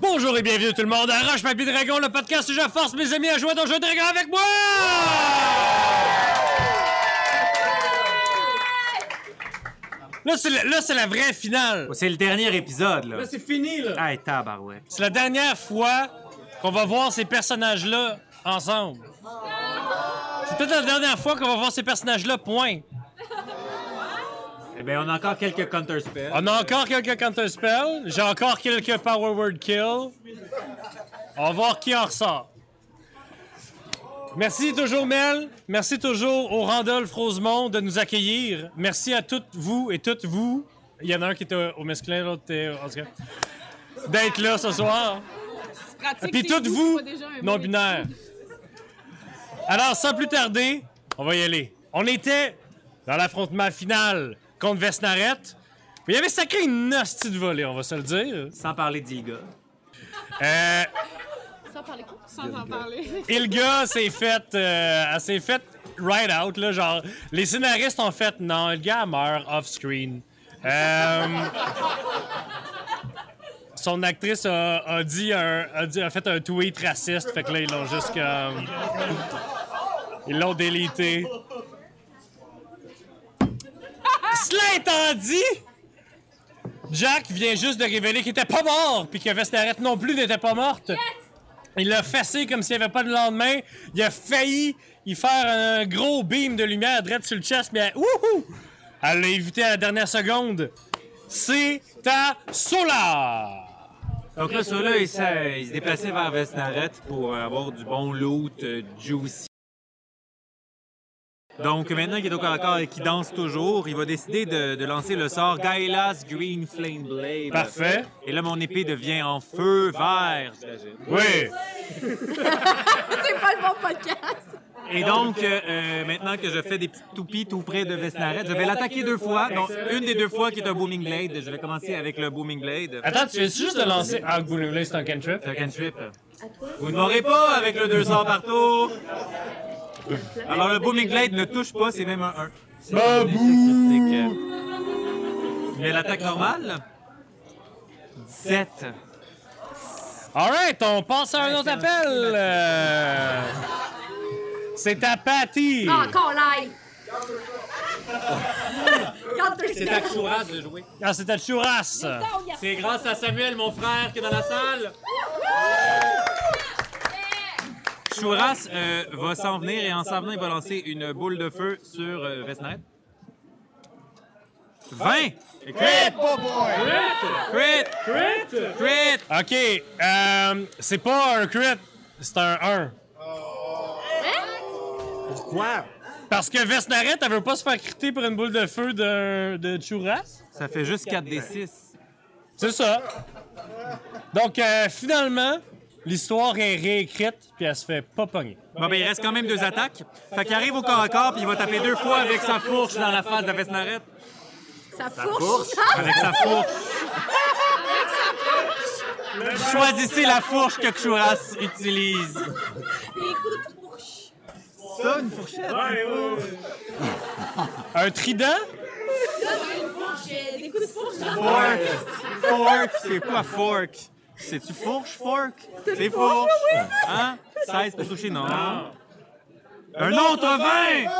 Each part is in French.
Bonjour et bienvenue tout le monde à Roche Papier Dragon, le podcast où je force mes amis à jouer dans Jeu de Dragon avec moi! Là, c'est la, là, c'est la vraie finale. C'est le dernier épisode, là. c'est fini, là. Hey, tabarouette. C'est la dernière fois qu'on va voir ces personnages-là ensemble. C'est peut-être la dernière fois qu'on va voir ces personnages-là, point. Eh bien, on a encore quelques counter spells. On a encore quelques counter spells. J'ai encore quelques power word kill. On va voir qui en ressort. Merci toujours Mel. Merci toujours au Randolph Rosemont de nous accueillir. Merci à toutes vous et toutes vous. Il y en a un qui était au masculin, l'autre était en tout cas. D'être là ce soir. Pratique. Puis toutes vous, vous, c'est pas déjà un non bon binaires. Alors, sans plus tarder, on va y aller. On était dans l'affrontement final contre Vesnaret. Il y avait sacré une hostie de volée, on va se le dire. Sans parler d'Ilga. Euh, Sans parler quoi? Sans en parler. Ilga s'est fait, euh, s'est fait right out, là, genre, les scénaristes ont fait, non, Ilga meurt off-screen. Euh, son actrice a, dit a, fait un tweet raciste, fait que là, ils l'ont juste comme... Ils l'ont délité. Cela étant dit, Jack vient juste de révéler qu'il était pas mort, puis que Vesnaret non plus n'était pas morte. Il l'a fessé comme s'il n'y avait pas de lendemain. Il a failli y faire un gros beam de lumière direct sur le chest, mais wouhou! Elle l'a évité à la dernière seconde. C'est à Solar! Donc là, ceux-là, il, se- il se déplaçait vers Vesnaret pour avoir du bon loot euh, juicy. Donc maintenant qu'il est au corps à corps et qu'il danse toujours, il va décider de, de lancer le sort Gailas Green Flame Blade. Parfait. Et là, mon épée devient en feu vert. j'imagine. Oui! C'est pas le bon podcast. Et donc, euh, euh, maintenant que je fais des petites toupies tout près de Vesnaret, je vais l'attaquer deux fois. Donc, une des deux fois qui est un Booming Blade. Je vais commencer avec le Booming Blade. Attends, tu viens juste de lancer? Ah, Boulevard, c'est un cantrip? C'est un cantrip. Vous ne m'aurez pas avec le 2 sorts partout. Alors, le Booming Blade ne touche pas, c'est même un 1. Babou! Mais l'attaque normale? 17. Alright, on passe à un autre appel. Euh, C'est à Patty. Ah! C'est à Chouras de jouer. Ah, c'est à Chouras. C'est grâce à Samuel, mon frère, qui est dans la salle. Chouras euh, va s'en venir et en s'en venant, il va lancer une boule de feu sur euh, Vesnaret. 20! Crit! Crit! Crit! Crit! OK, euh, c'est pas un crit, c'est un 1. Pourquoi? Parce que Vesnaret, elle veut pas se faire criter pour une boule de feu de, de Chouras? Ça fait juste 4 des 6. C'est ça. Donc, euh, finalement, l'histoire est réécrite, puis elle se fait pas pogner. Bon, ben, il reste quand même deux attaques. Fait qu'il arrive au corps à corps, puis il va taper deux fois avec sa fourche dans la face de Vesnaret. Ça fourche! Avec sa fourche. Choisissez la fourche que Chouras utilise. Ça, une fourchette? Un trident? Des coups de fourche! Fork. Fork. C'est quoi fork? C'est-tu fourche, fork? C'est fourche. Hein? 16 pour toucher, non. Un autre 20!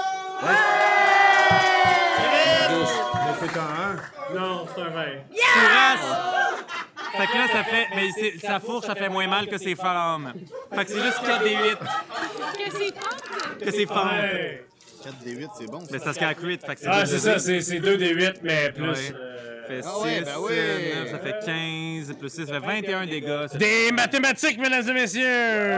Non, c'est un 20. Chouras! Fait que là, ça fait. Mais c'est- sa fourche, ça fait moins mal que ses flammes. Fait que c'est juste 4 des 8 Que c'est. Que ses flammes. 4 des 8, c'est bon. Mais c'est parce a crit. Fait que c'est Ah, c'est ça, c'est c'est 2 des 8, mais plus. Ouais. euh, Ça fait 6, Ah ouais, ben ouais. 9, ça fait 15, plus 6, ça fait 21 dégâts. Ça- Des mathématiques, mesdames et messieurs!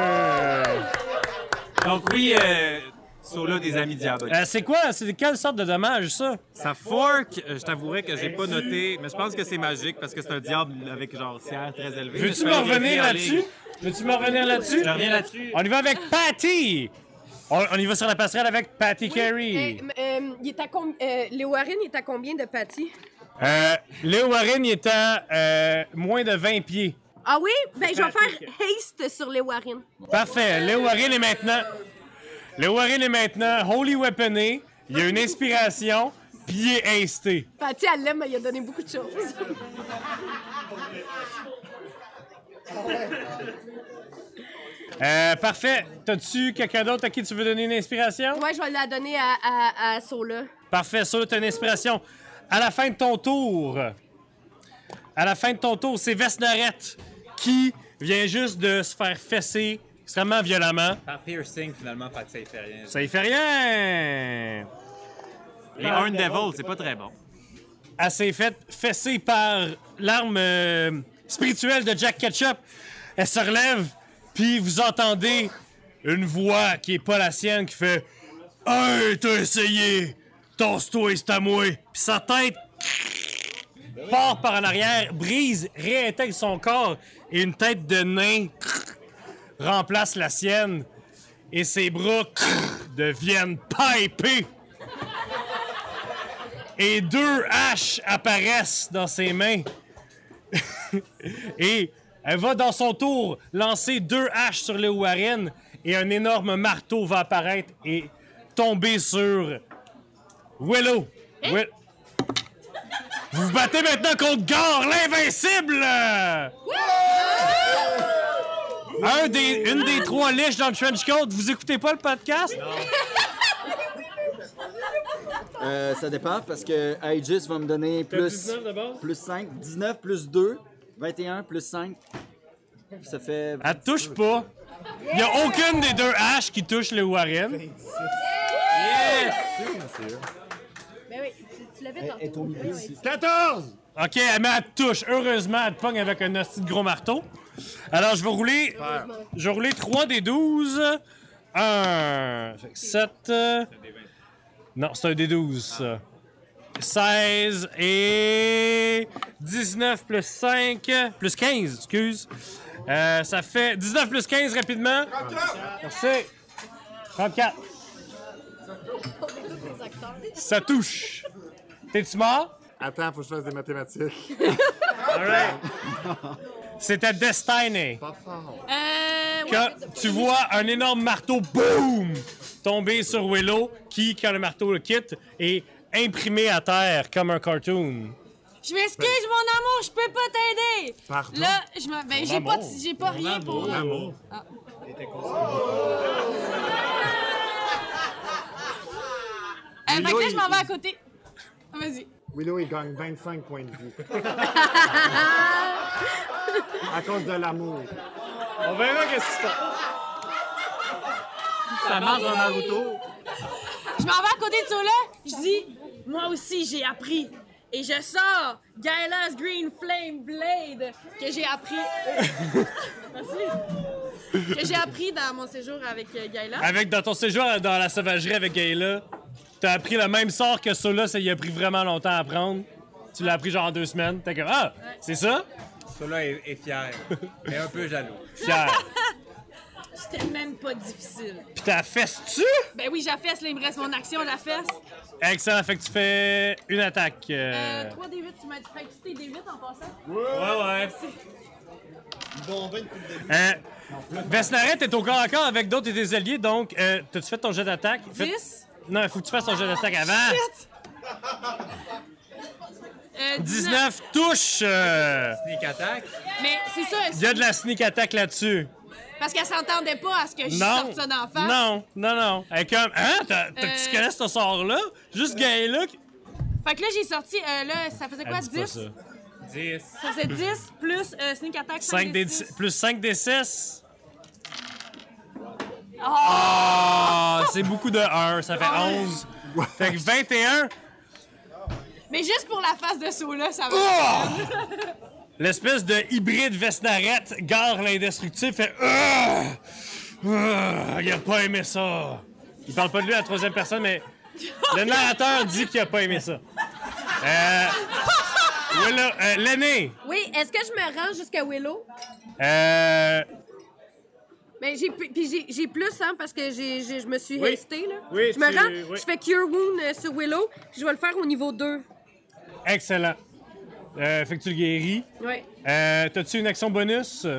Donc oui, euh, sur là des amis diaboliques. Euh, c'est quoi? C'est quelle sorte de dommage, ça? Sa fork, euh, je t'avouerais que j'ai pas noté, mais je pense que c'est magique parce que c'est un diable avec genre cierre très élevé. Veux-tu Je me peux revenir là-dessus? Veux-tu me revenir là-dessus? Je reviens là-dessus. On y va avec Patty! On, on y va sur la passerelle avec Patty Carey. Euh, euh, il est à com- euh, Léo Warren, il est à combien de Patty? Euh, Léo Warren, il est à euh, moins de 20 pieds. Ah oui? Ben, je vais faire haste sur les Warren. Parfait. Léo Warren est maintenant. Léo Warren est maintenant Holy Weaponé. Il y a une inspiration, puis il est hasté. Sais, elle l'aime, mais il a donné beaucoup de choses. Euh, parfait. T'as-tu quelqu'un d'autre à qui tu veux donner une inspiration? Ouais, je vais la donner à, à, à Sola. Parfait, ça, t'as une inspiration. À la fin de ton tour, à la fin de ton tour, c'est Vesnerette qui vient juste de se faire fesser extrêmement violemment. Par piercing, finalement, fait que ça y fait rien. Ça y fait rien! Les Horn Devil, c'est pas très bon. Elle s'est faite fesser par l'arme euh, spirituelle de Jack Ketchup. Elle se relève, puis vous entendez une voix qui est pas la sienne qui fait Hey, t'as essayé! Tosse-toi, c'est à moi! Puis sa tête part par en arrière, brise, réintègre son corps, et une tête de nain remplace la sienne, et ses bras deviennent pipés et deux haches apparaissent dans ses mains. et elle va dans son tour lancer deux haches sur le Warren et un énorme marteau va apparaître et tomber sur Willow. Wi- Vous vous battez maintenant contre Gar, l'invincible! Un des, une des trois liches dans le trench coat. Vous écoutez pas le podcast? Euh, ça dépend parce que Aegis va me donner plus, 19 de base? plus 5. 19 plus 2, 21 plus 5. Ça fait. Elle te touche pas. Il n'y a aucune des deux haches qui touche le Warren. Ben oui, tu, tu l'avais Elle est tantôt. au milieu ici. 14! OK, elle, mais elle te touche. Heureusement, elle te pogne avec un hostie de gros marteau. Alors, je vais rouler. Je vais rouler 3 des 12. 1. 7. Non, c'est un des 12, ça. 16 et 19 plus 5 plus 15, excuse. Euh, ça fait 19 plus 15 rapidement. Merci. 34. Ça touche. T'es-tu mort? Attends, faut que je fasse des mathématiques. Alright. C'était Destiny. Pas fort. Euh, ouais. Quand tu vois un énorme marteau, boum, tomber sur Willow, qui, quand le marteau le quitte, est imprimé à terre comme un cartoon. Je m'excuse, mon amour, je peux pas t'aider. Pardon? Là, je me... ben, j'ai pas, amour? j'ai pas rien pour. Amour? Euh, fait que là, il- je m'en vais à côté. Vas-y. Willow, il gagne 25 points de vie. à cause de l'amour. On verra qu'est-ce qui se passe. Ça marche dans Naruto. Je m'en vais à côté de Sola. Je dis, moi aussi, j'ai appris. Et je sors Gaila's Green Flame Blade que j'ai appris. Merci. Que j'ai appris dans mon séjour avec euh, Gaila. Avec dans ton séjour dans la sauvagerie avec Gayla, t'as appris le même sort que Sola, ça y a pris vraiment longtemps à apprendre. Tu l'as appris genre en deux semaines. T'es comme Ah, c'est ça? Celui-là est, est fier, mais un peu jaloux. Fier. C'était même pas difficile. Puis t'as fesse-tu? Ben oui, j'affaisse, là, il me reste mon action, j'affaisse. Excellent, fait que tu fais une attaque. euh, Euh, 3 D8, tu m'as fait tes D8 en passant? Ouais, ouais. Bon, ben début. Euh, Vesnaret est au corps à corps avec d'autres de tes alliés, donc euh, t'as-tu fait ton jet d'attaque? Fais- 10. Non, il faut que tu fasses ton jet d'attaque avant. Euh, 19 touches! euh, Sneak attack. Mais c'est ça, Il y a de la sneak attack là-dessus. Parce qu'elle s'entendait pas à ce que je sorte ça d'en face. Non, non, non. Elle est comme, hein? T'as, t'as- Euh. Tu connais ce sort-là? Juste gay là. Fait que là, j'ai sorti, euh, là, ça faisait quoi, Elle dit pas 10? ça. 10. Ça faisait 10 plus euh, sneak attack 5 5 des, des 6. plus 5 des 6. Oh! Ah, c'est beaucoup de 1. Ça fait 11. Fait que 21. Mais juste pour la face de Sola, ça va. Oh! L'espèce de hybride Vesnarette gare l'indestructible fait Ah! Ah! Il a pas aimé ça. Il parle pas de lui à la troisième personne, mais le narrateur dit qu'il a pas aimé ça. Euh, Willow, euh, l'aîné. Oui, est-ce que je me rends jusqu'à Willow? Euh, Ben, j'ai, puis j'ai, plus, hein, parce que j'ai, je me suis Oui. hastée, là. Oui, je me tu- rends, oui. je fais Cure Wound euh, sur Willow, puis je vais le faire au niveau 2. excellent. Euh, fait que tu le guéris. Ouais. Euh, T'as-tu une action bonus? Euh,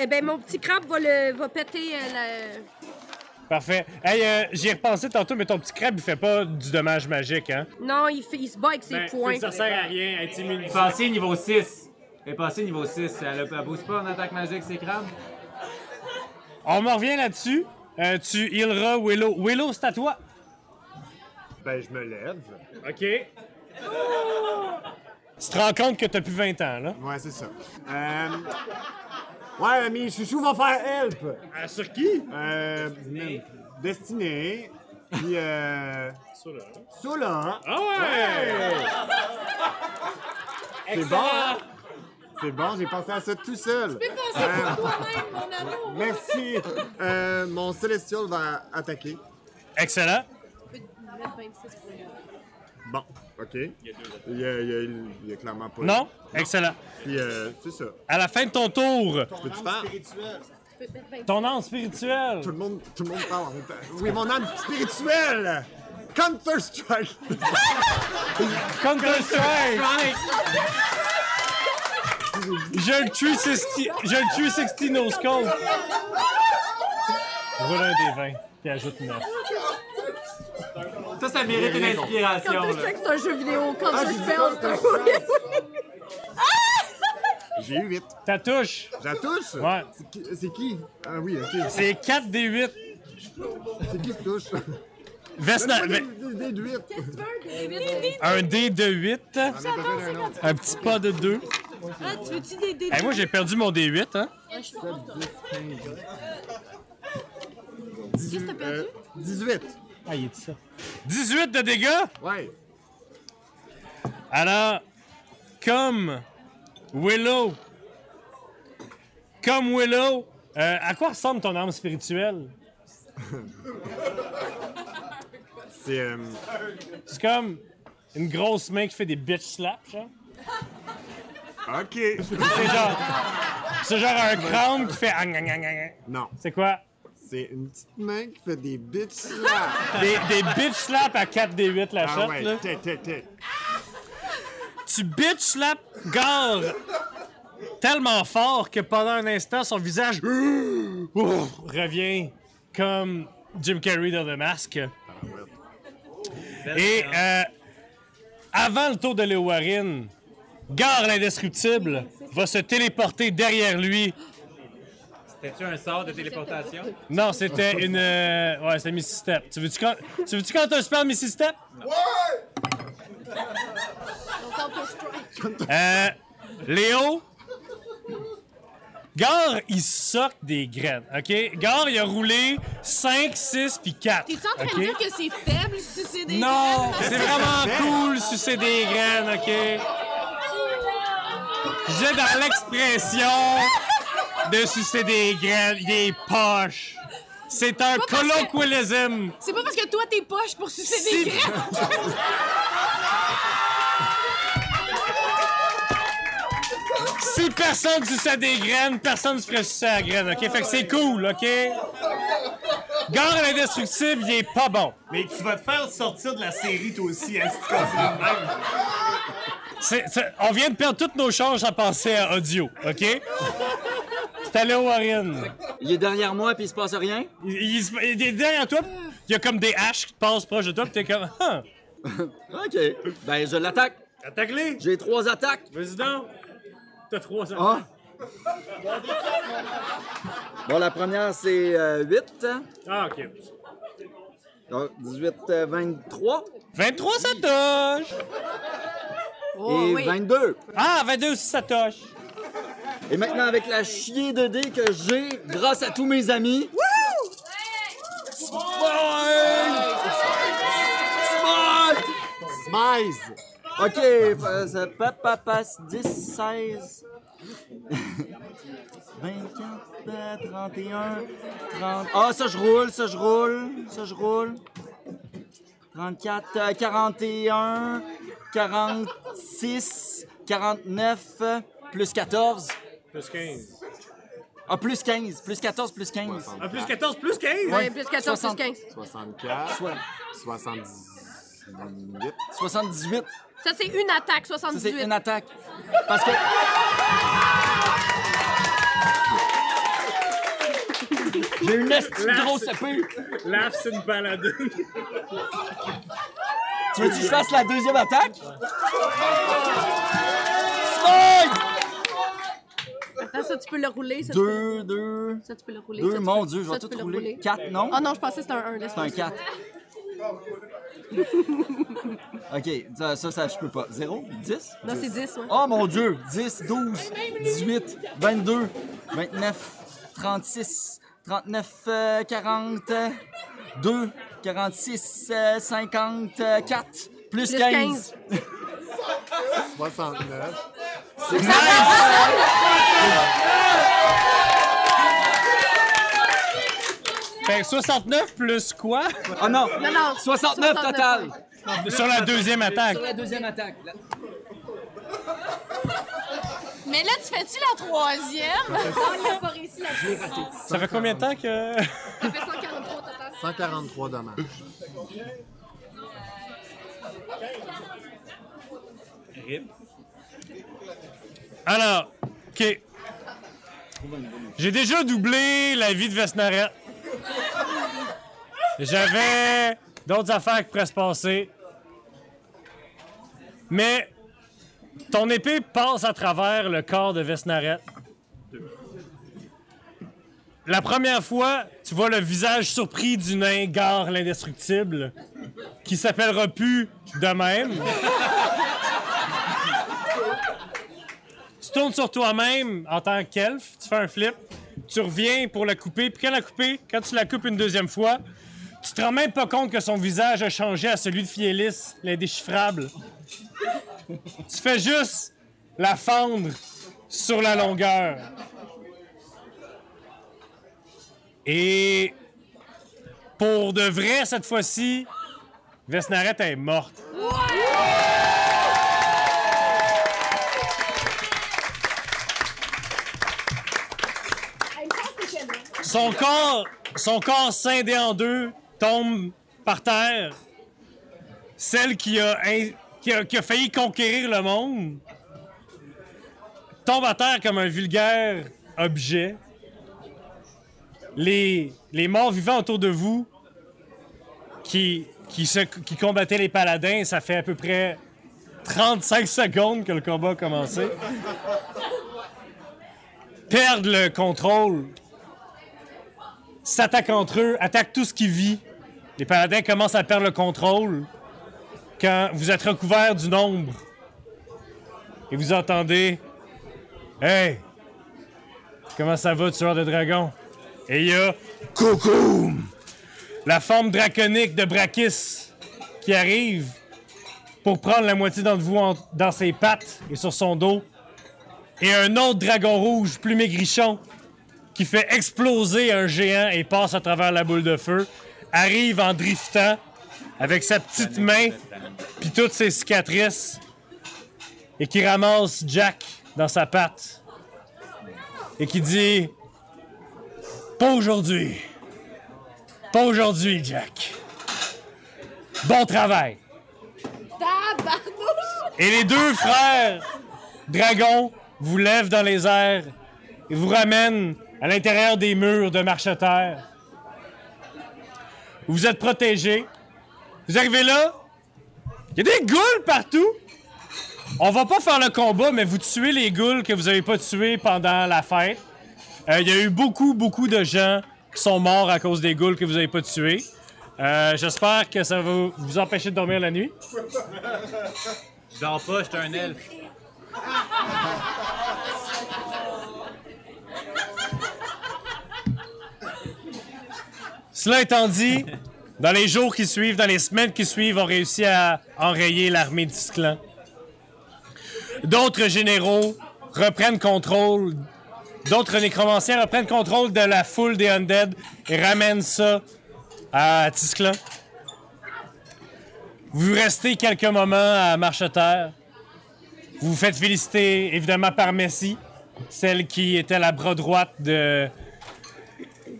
eh ben, mon petit crabe va, le, va péter euh, la... Parfait. Hey, euh, j'y ai repensé tantôt, mais ton petit crabe, il fait pas du dommage magique, hein? Non, il, fait, il se bat avec ses Ben, poings. ça sert à rien, est passée niveau 6. Elle est passée niveau 6. Elle, elle booste pas en attaque magique, ces crabes? On me revient là-dessus. Euh, tu healeras Willow. Willow, c'est à toi. Ben, je me lève. OK. Tu te rends compte que t'as plus 20 ans, là? Ouais, c'est ça. Euh... Ouais, mes chouchous vont faire help. Euh, sur qui? Euh... Destiné. Puis, euh... Sola. Ah ouais! C'est bon, hein? C'est bon, j'ai pensé à ça tout seul. Tu peux penser pour toi-même, mon amour. Merci. Euh, mon Celestial va attaquer. Excellent. Peux mettre 26 pour lui. Bon, OK. Il y a, il y a, il y a clairement pas... Non? Excellent. Puis, euh, c'est ça. À la fin de ton tour, Peux-tu faire? Peux 26. ton âme spirituelle. Tout le monde, tout le monde parle en même temps. Oui, mon âme spirituelle! Counter-Strike! Counter-Strike! Je le tue 60, je le tue 60 no scope. Roule un des 20, puis ajoute 9. Ça, ça mérite une inspiration. Quand je sais que c'est un jeu vidéo, quand Ah, je j'ai spell, c'est un Counter-Strike. J'ai eu 8. Ta touche, la touche? Ouais. C'est qui- C'est qui? Ah oui, OK. c'est 4 des 8. C'est qui qui touche? Vesna, Des, des, des 8. un dé de 8, On a besoin d'un autre. un petit pas de 2. Ah, tu veux-tu des dés? Moi, j'ai perdu mon D 8, hein? 18. euh, 18. Ah, il est ça. 18 de dégâts? Ouais. Alors, comme Willow, comme Willow, euh, à quoi ressemble ton âme spirituelle? C'est. euh, C'est comme une grosse main qui fait des bitch slaps, genre. OK. C'est genre, c'est genre un crâne qui fait. ang, ang, ang, ang. Non. C'est quoi? C'est une petite main qui fait des bitch slaps. Des, des bitch slaps à 4 des 8 la Ah shot, ouais. là. T'es, t'es, t'es. Tu bitch slap Gar tellement fort que pendant un instant, son visage revient comme Jim Carrey dans The Mask. Et euh, avant le tour de Léo Warren, Gar l'indestructible va se téléporter derrière lui. C'était-tu un sort de téléportation? Non, c'était une. euh, ouais, c'était Missy Step. Tu veux-tu quand, tu veux-tu quand un spell Missy Step? Euh, Léo, Gar, il soque des graines, OK? Gar, il a roulé 5, 6 puis 4. T'es-tu en train de dire que c'est faible si c'est des Non, graines? c'est vraiment cool sucer des graines, OK? J'ai dans l'expression de sucer des graines, des poches. C'est un que- colloquialisme. C'est pas parce que toi t'es poche pour sucer des graines. Si personne suçait des graines, personne ne se ferait sucer la graine, OK? Fait que c'est cool, OK? Gare à l'indestructible, il est pas bon. Mais tu vas te faire sortir de la série, toi aussi, hein, si tu continues de même. C'est- c'est- on vient de perdre toutes nos chances à penser à audio, OK? C'est allé au Warren. Il est derrière moi puis il se passe rien? Il, il se- il est derrière toi, il y a comme des haches qui te passent proche de toi, pis t'es comme, ah, OK. Ben, je l'attaque. attaque-les! J'ai trois attaques. Vas-y donc! T'as trois Ah. ans. Bon, la première, c'est euh, 8. Ah, OK. Donc, 18, euh, 23. 23, ça touche! Oh, et oui. 22. Ah, 22 aussi, ça touche! Et maintenant, avec la chier de dés que j'ai grâce à tous mes amis. Smite! Smite! Smize! OK, euh, ça pa- pa- passe 10, 16, 24, euh, 31, 30. Ah, ça je roule, ça je roule, ça je roule. 34, euh, 41, 46, 49, euh, plus 14. Plus 15. Ah, plus 15, plus 14, plus 15. Ah, plus 14, plus 15? Ouais, plus 14, plus 60. 15. 64. Soit. 70. 78. Ça, c'est une attaque, Ça, 78. c'est une attaque. Parce que. J'ai une grosse épée. Laf, c'est une paladine. Tu veux que je fasse la deuxième attaque? Smite! Attends, ça, tu peux le rouler. Ça, Deux, deux, ça, tu peux le rouler. deux. ça, tu Mon peux- Dieu, je ça, vais tout rouler. Quatre, non? Ah non, je pensais que c'était un 1. C'est un 4. Ok, ça, ça, ça, je peux pas. 0? 10? Non, c'est 10, ouais. Oh mon Dieu! 10, 12, 18, 22, 29, 36, 39, euh, 40, 2, 46, euh, 54, plus, Plus 15. 69. Fait que 69 plus quoi? Oh non! Non, non. 69 total! Sur la deuxième attaque. Sur la deuxième attaque. Mais là, tu fais-tu la troisième? Il a pas réussi la Ça fait combien de temps que. Ça fait 143 total. 143 dommages. Alors, OK. J'ai déjà doublé la vie de Vesnaret. J'avais d'autres affaires qui pourraient se passer. Mais ton épée passe à travers le corps de Vesnaret. La première fois, tu vois le visage surpris du nain Gare l'indestructible, qui s'appellera plus de même. Tu tournes sur toi-même en tant qu'elfe, tu fais un flip, tu reviens pour la couper, puis quand la couper, quand tu la coupes une deuxième fois, tu te rends même pas compte que son visage a changé à celui de Fielis, l'indéchiffrable. tu fais juste la fendre sur la longueur. Et pour de vrai, cette fois-ci, Vesnaret est morte. Son corps, son corps scindé en deux tombe par terre. Celle qui a, failli conquérir le monde tombe à terre comme un vulgaire objet. Les, morts vivants autour de vous qui, qui combattaient les paladins, ça fait à peu près 35 secondes que le combat a commencé. Perdent le contrôle s'attaquent entre eux, attaquent tout ce qui vit. Les paladins commencent à perdre le contrôle quand vous êtes recouvert du nombre. Et vous entendez Hey! Comment ça va, tueur de dragon? Et il y a Coucou! La forme draconique de Brakis qui arrive pour prendre la moitié d'entre vous dans ses pattes et sur son dos. Et un autre dragon rouge, plus maigrichon, qui fait exploser un géant et passe à travers la boule de feu, arrive en driftant avec sa petite main puis toutes ses cicatrices et qui ramasse Jack dans sa patte et qui dit Pas aujourd'hui. Pas aujourd'hui, Jack. Bon travail. Et les deux frères dragons vous lèvent dans les airs et vous ramènent à l'intérieur des murs de marche-terre. Vous êtes protégés. Vous arrivez là. Il y a des ghouls partout. On va pas faire le combat, mais vous tuez les ghouls que vous n'avez pas tués pendant la fête. Euh, Il y a eu beaucoup, beaucoup de gens qui sont morts à cause des ghouls que vous n'avez pas tués. Euh, J'espère que ça va vous empêcher de dormir la nuit. Je dors pas, j'étais un elfe. Cela étant dit, dans les jours qui suivent, dans les semaines qui suivent, on réussit à enrayer l'armée d'Isclan. D'autres généraux reprennent contrôle, d'autres nécromanciens reprennent contrôle de la foule des Undead et ramènent ça à Tisclan. Vous restez quelques moments à Marcheterre. Vous vous faites féliciter évidemment par Messi, celle qui était la bras droite de,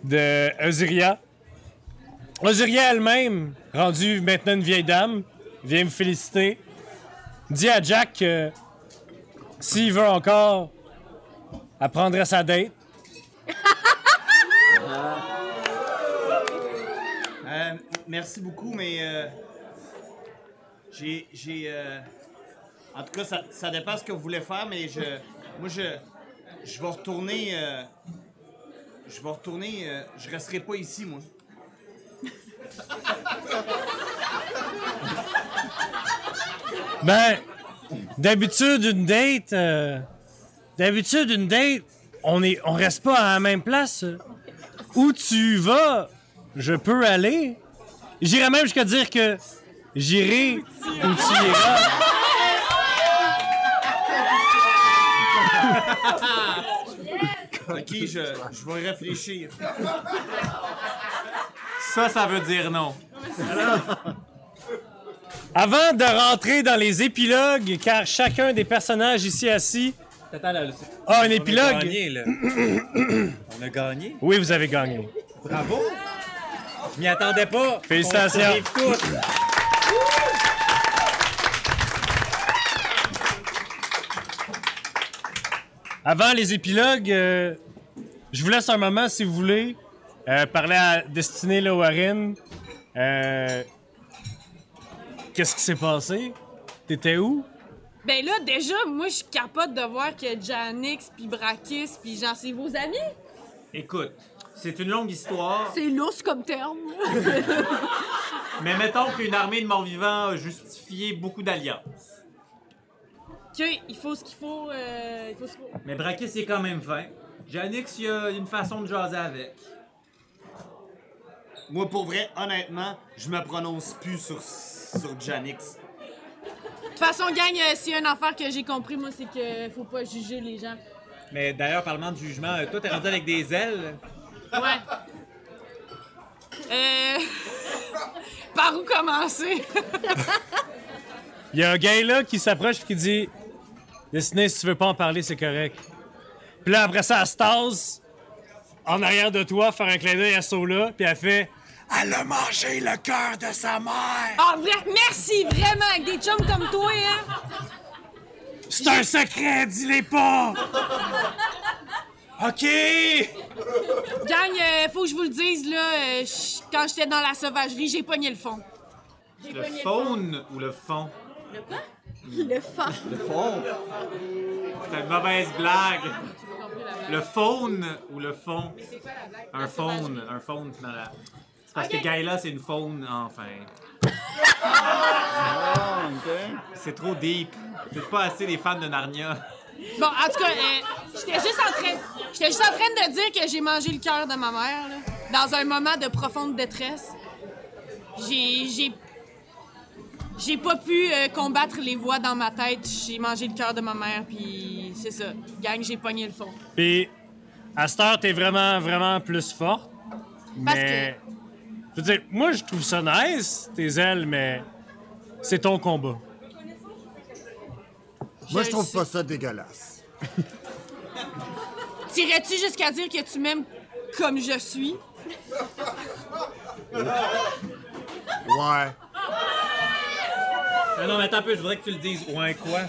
de Osiria. Osiria elle-même, rendue maintenant une vieille dame, vient me féliciter. Dit à Jack que s'il veut encore, elle prendrait sa date. Euh, merci beaucoup, mais euh, j'ai, j'ai, euh, en tout cas, ça, ça dépend ce que vous voulez faire, mais je, moi, je, je vais retourner, euh, je vais retourner, euh, je resterai pas ici, moi. Ben, d'habitude, une date. euh, d'habitude, une date, on, est, on reste pas à la même place. Où tu vas, je peux aller. J'irais même jusqu'à dire que j'irai où tu iras. Ok, je, je vais réfléchir. Ça, ça veut dire non. Avant de rentrer dans les épilogues, car chacun des personnages ici assis Attends, là, a un on a épilogue. gagné, là. on a gagné? Oui, vous avez gagné. Bravo. Je m'y attendais pas. Félicitations. On tous. Avant les épilogues, euh, je vous laisse un moment, si vous voulez, euh, parler à Destinée Le Warren. Euh, Qu'est-ce qui s'est passé? T'étais où? Ben là, déjà, moi, je capote de voir que Janix, puis Brakis, puis genre, c'est vos amis. Écoute, c'est une longue histoire, C'est lousse comme terme. mais mettons qu'une armée de morts-vivants a justifié beaucoup d'alliances. Que il faut ce qu'il faut, euh, il faut ce qu'il faut. Mais Brakis est quand même fin. Janix, il y a une façon de jaser avec. Moi, pour vrai, honnêtement, je me prononce plus sur, sur Janix. De toute façon, gang, euh, s'il y a une affaire que j'ai compris, moi, c'est que faut pas juger les gens. Mais d'ailleurs, parlement de jugement, euh, toi, t'es rendu avec des ailes? Ouais. Euh... Par où commencer? Il y a un gars là qui s'approche et qui dit Destiné, si tu veux pas en parler, c'est correct. Puis là, après ça, elle se tasse en arrière de toi, faire un clin d'œil à Sola, puis elle fait Elle a mangé le cœur de sa mère! Ah, vrai, merci vraiment, avec des chums comme toi, hein? C'est un secret, dis-les pas! OK! Gang, euh, faut que je vous le dise, là, euh, quand j'étais dans la sauvagerie, j'ai pogné le fond. J'ai Le pogné faune ou le fond? Le fan. C'est une mauvaise blague. Le faune ou le fond? Un faune, un faune, c'est malade. C'est parce que Gaïla, c'est une faune, enfin. Ah. C'est trop deep. C'est pas assez des fans de Narnia. Bon, en tout cas, euh, j'étais juste en train, j'étais juste en train de dire que j'ai mangé le cœur de ma mère, là, dans un moment de profonde détresse. J'ai, j'ai, j'ai pas pu euh, combattre les voix dans ma tête. J'ai mangé le cœur de ma mère, puis c'est ça. Gang, j'ai pogné le fond. Puis, à cette heure, t'es vraiment, vraiment plus forte. Parce Mais. Je veux dire, moi, je trouve ça nice, tes ailes, mais. C'est ton combat. Moi, je Je trouve sais. pas ça dégueulasse. T'irais-tu jusqu'à dire que tu m'aimes comme je suis? Ouais. Non, non, mais attends un peu, je voudrais que tu le dises. Ouais, quoi?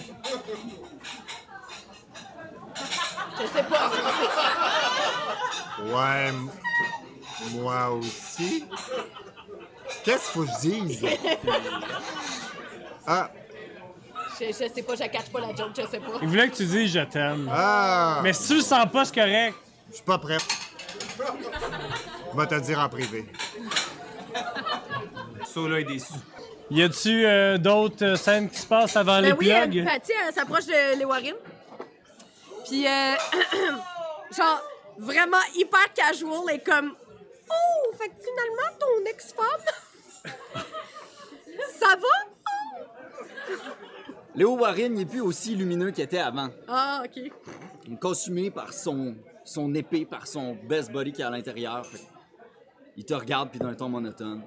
Je sais pas. Ouais. Moi aussi. Qu'est-ce qu'il faut que je dise? Ah. Je, je sais pas, je catch pas la joke, je sais pas. Il voulait que tu dises je t'aime. Ah. Mais si tu le sens pas, c'est correct. Je suis pas prêt. Je vais te le dire en privé. Sola est déçu. Y a-tu euh, d'autres euh, scènes qui se passent avant Ben oui, l'épilogue? euh, Patty, elle s'approche de les Warren. Puis, euh, genre, vraiment hyper casual et comme Oh, fait que finalement, ton ex-femme, ça va? Léo Warren n'est plus aussi lumineux qu'il était avant. Ah, ok. Il est Costumé par son, son épée, par son best body qui est à l'intérieur. Il te regarde, puis d'un ton monotone.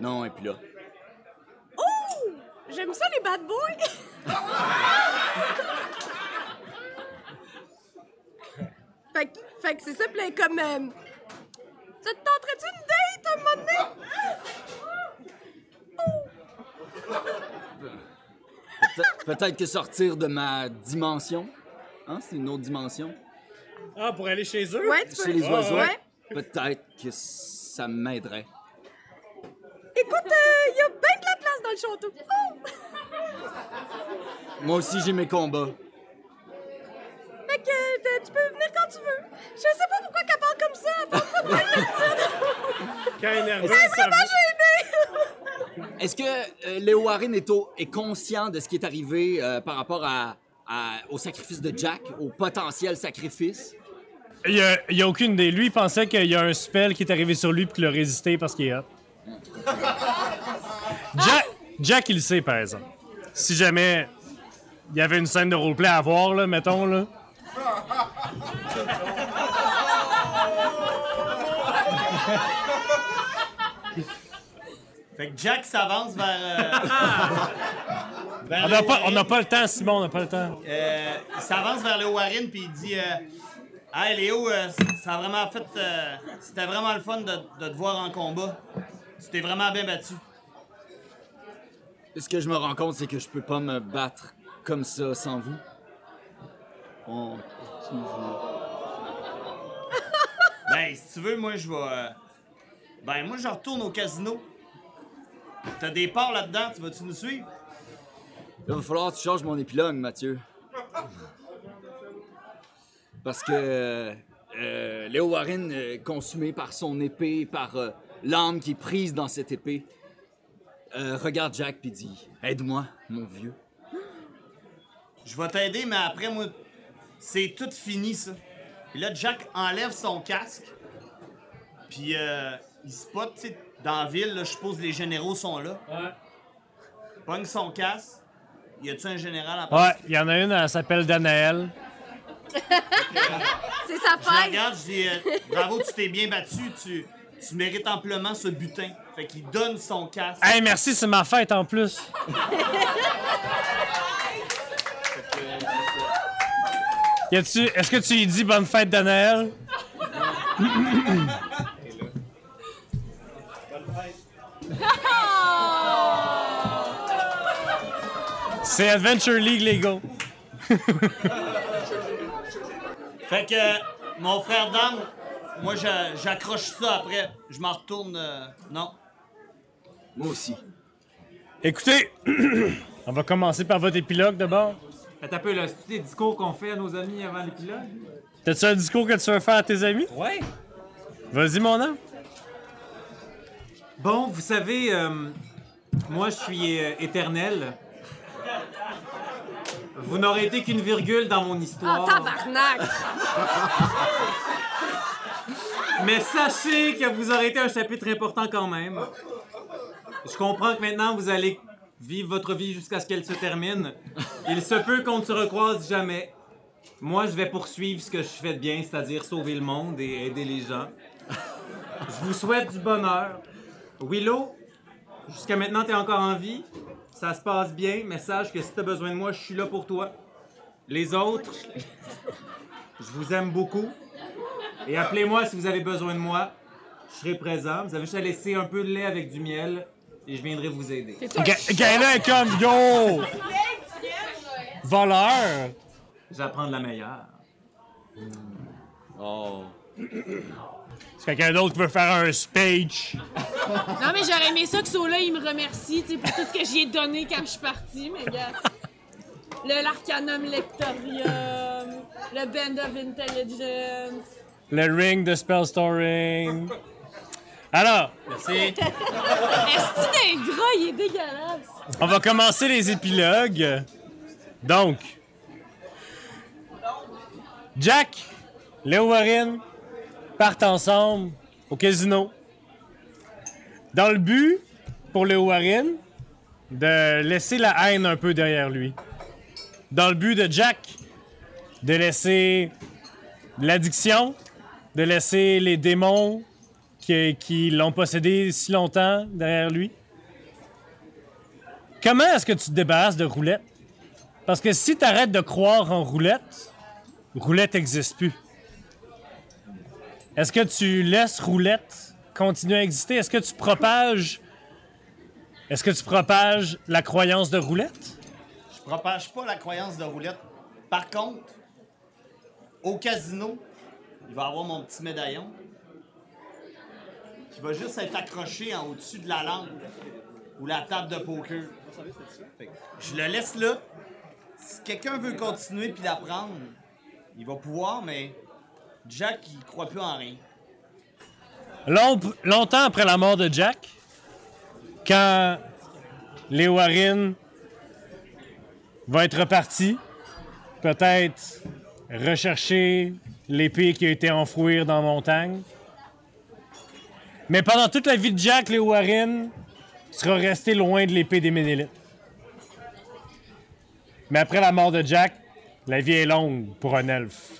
Non, et puis là. Oh, j'aime ça, les bad boys. fait, que- fait que c'est ça, est comme. Euh, tu te tenterais-tu une date un moment donné? Oh, Peut- Peut-être que sortir de ma dimension. Hein, c'est une autre dimension. Ah, pour aller chez eux? Ouais, tu peux. Chez les oiseaux? Ouais. Peut-être que ça m'aiderait. Écoute, il y a bien de la place dans le château. Oh! Moi aussi, j'ai mes combats. Fait que euh, tu peux venir quand tu veux. Je sais pas pourquoi qu'elle parle comme ça. Elle parle pas de. Quand elle est nerveuse, ça vraiment gênée. Est-ce que euh, Léo Warren est, au- est conscient de ce qui est arrivé euh, par rapport à, à- au sacrifice de Jack, au potentiel sacrifice? Il y a, il y a aucune idée. Lui, il pensait qu'il y a un spell qui est arrivé sur lui puis qu'il a résisté parce qu'il est hot. Jack, Jack, il le sait, par exemple. Si jamais il y avait une scène de roleplay à voir, là, mettons, là. Fait que Jack s'avance vers. euh, vers On n'a pas, on Warren. n'a pas le temps, Simon, on n'a pas le temps. Euh, il s'avance vers Léo Warren puis il dit euh, Hey Léo, euh, ça a vraiment fait. euh, C'était vraiment le fun de, de te voir en combat. Tu t'es vraiment bien battu. Ce que je me rends compte, c'est que je peux pas me battre comme ça sans vous. On- Ben, si tu veux, moi, je vais. euh, Ben, moi, je retourne au casino. T'as des parts là-dedans, tu vas-tu nous suivre? Il va falloir que tu changes mon épilogue, Mathieu. Parce que euh, Léo Warren, euh, consumé par son épée, par euh, l'âme qui est prise dans cette épée, euh, regarde Jack puis dit Aide-moi, mon vieux. Je vais t'aider, mais après, moi, c'est tout fini, ça. Puis là, Jack enlève son casque. Puis euh, il spot, tu sais, dans la ville, là, je suppose les généraux sont là. Ouais. Pogne son casque. Y a-tu un général en Ouais, il y en a une, elle s'appelle Danaël. C'est sa Je la fête. regarde, je dis euh, Bravo, tu t'es bien battu, tu, tu mérites amplement ce butin. Fait qu'il donne son casque. Hey, merci, c'est ma fête en plus. Est-ce que tu lui dis bonne fête Danaël? C'est Adventure League, les gars. Fait que, mon frère d'âme, moi, j'a- j'accroche ça après. Je m'en retourne. euh, non. Moi aussi. Écoutez, on va commencer par votre épilogue d'abord. Attends un peu, là, c'est tous les discours qu'on fait à nos amis avant l'épilogue? T'as-tu un discours que tu veux faire à tes amis? Ouais. Vas-y, mon homme. Bon, vous savez, euh, moi, je suis euh, éternel. Vous n'aurez été qu'une virgule dans mon Ah, histoire. tabarnak. Mais sachez que vous aurez été un chapitre important quand même. Je comprends que maintenant vous allez vivre votre vie jusqu'à ce qu'elle se termine. Il se peut qu'on ne se recroise jamais. Moi, je vais poursuivre ce que je fais de bien, c'est-à-dire sauver le monde et aider les gens. Je vous souhaite du bonheur. Willow, jusqu'à maintenant, tu es encore en vie. Ça se passe bien, mais sache que si tu as besoin de moi, je suis là pour toi. Les autres, je vous aime beaucoup. Et appelez-moi si vous avez besoin de moi. Je serai présent. Vous avez juste à laisser un peu de lait avec du miel et je viendrai vous aider. Ga- Gaëla est comme yo! Voleur! J'apprends de la meilleure. Oh. C'est quelqu'un d'autre qui veut faire un speech. Non, mais j'aurais aimé ça que Sola, il me remercie tu sais, pour tout ce que j'y ai donné quand je suis partie, mais gars. Le L'Arcanum Lectorium, le Band of Intelligence. Le ring de Spell Storing. Alors, Merci. Est-ce que gras, il est dégueulasse? on va commencer les épilogues. Donc, Jack, Léo Warren partent ensemble au casino. Dans le but, pour Léo Warren, de laisser la haine un peu derrière lui. Dans le but de Jack, de laisser l'addiction, de laisser les démons qui, l'ont possédé si longtemps derrière lui? Comment est-ce que tu te débarrasses de roulette? Parce que si tu arrêtes de croire en roulette, roulette n'existe plus. Est-ce que tu laisses roulette continuer à exister? Est-ce que tu propages Est-ce que tu propages la croyance de roulette? Je propage pas la croyance de roulette. Par contre, au casino, il va avoir mon petit médaillon qui va juste être accroché en au-dessus de la lampe ou la table de poker. Je le laisse là. Si quelqu'un veut continuer puis l'apprendre, il va pouvoir, mais Jack, il croit plus en rien. Long- longtemps après la mort de Jack, quand les Warren va être reparti, peut-être rechercher l'épée qui a été enfouie dans la montagne. Mais pendant toute la vie de Jack, les Warren sera resté loin de l'épée des Ménélites. Mais après la mort de Jack, la vie est longue pour un elfe.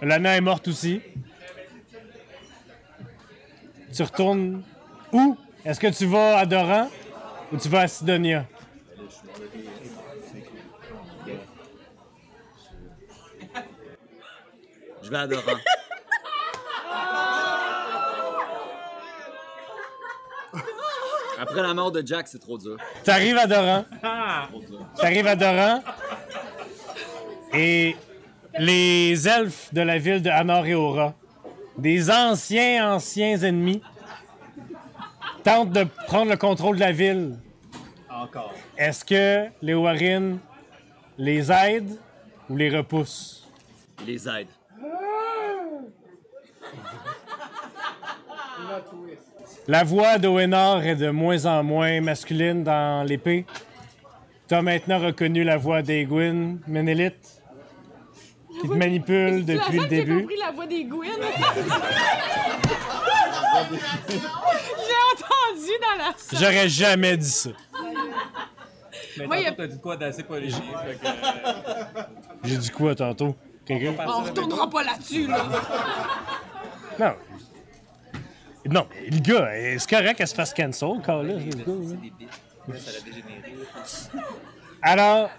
Lana est morte aussi. Tu retournes où? Est-ce que tu vas à Doran ou tu vas à Sidonia? Je vais à Doran. Après la mort de Jack, c'est trop dur. T'arrives à Doran. Dur. T'arrives à Doran. Et les elfes de la ville de Anor et Aura, des anciens, anciens ennemis, tentent de prendre le contrôle de la ville. Encore. Est-ce que les Warren les aident ou les repoussent? Il les aide. La voix d'Oenor est de moins en moins masculine dans l'épée. Tu as maintenant reconnu la voix d'Egwin, Ménélite, qui te manipule depuis le début. compris la voix des Gwyn. J'ai entendu dans la salle. J'aurais jamais dit ça. Mais Moi, il y a- tantôt, t'as dit quoi d'assez polémique. que, euh, J'ai dit quoi tantôt? Quelqu'un? On retournera pas là-dessus, là. Non. Non, le gars, c'est correct qu'elle se fasse cancel, quand là. C'est des bits. Là, ça l'a dégénéré. Alors,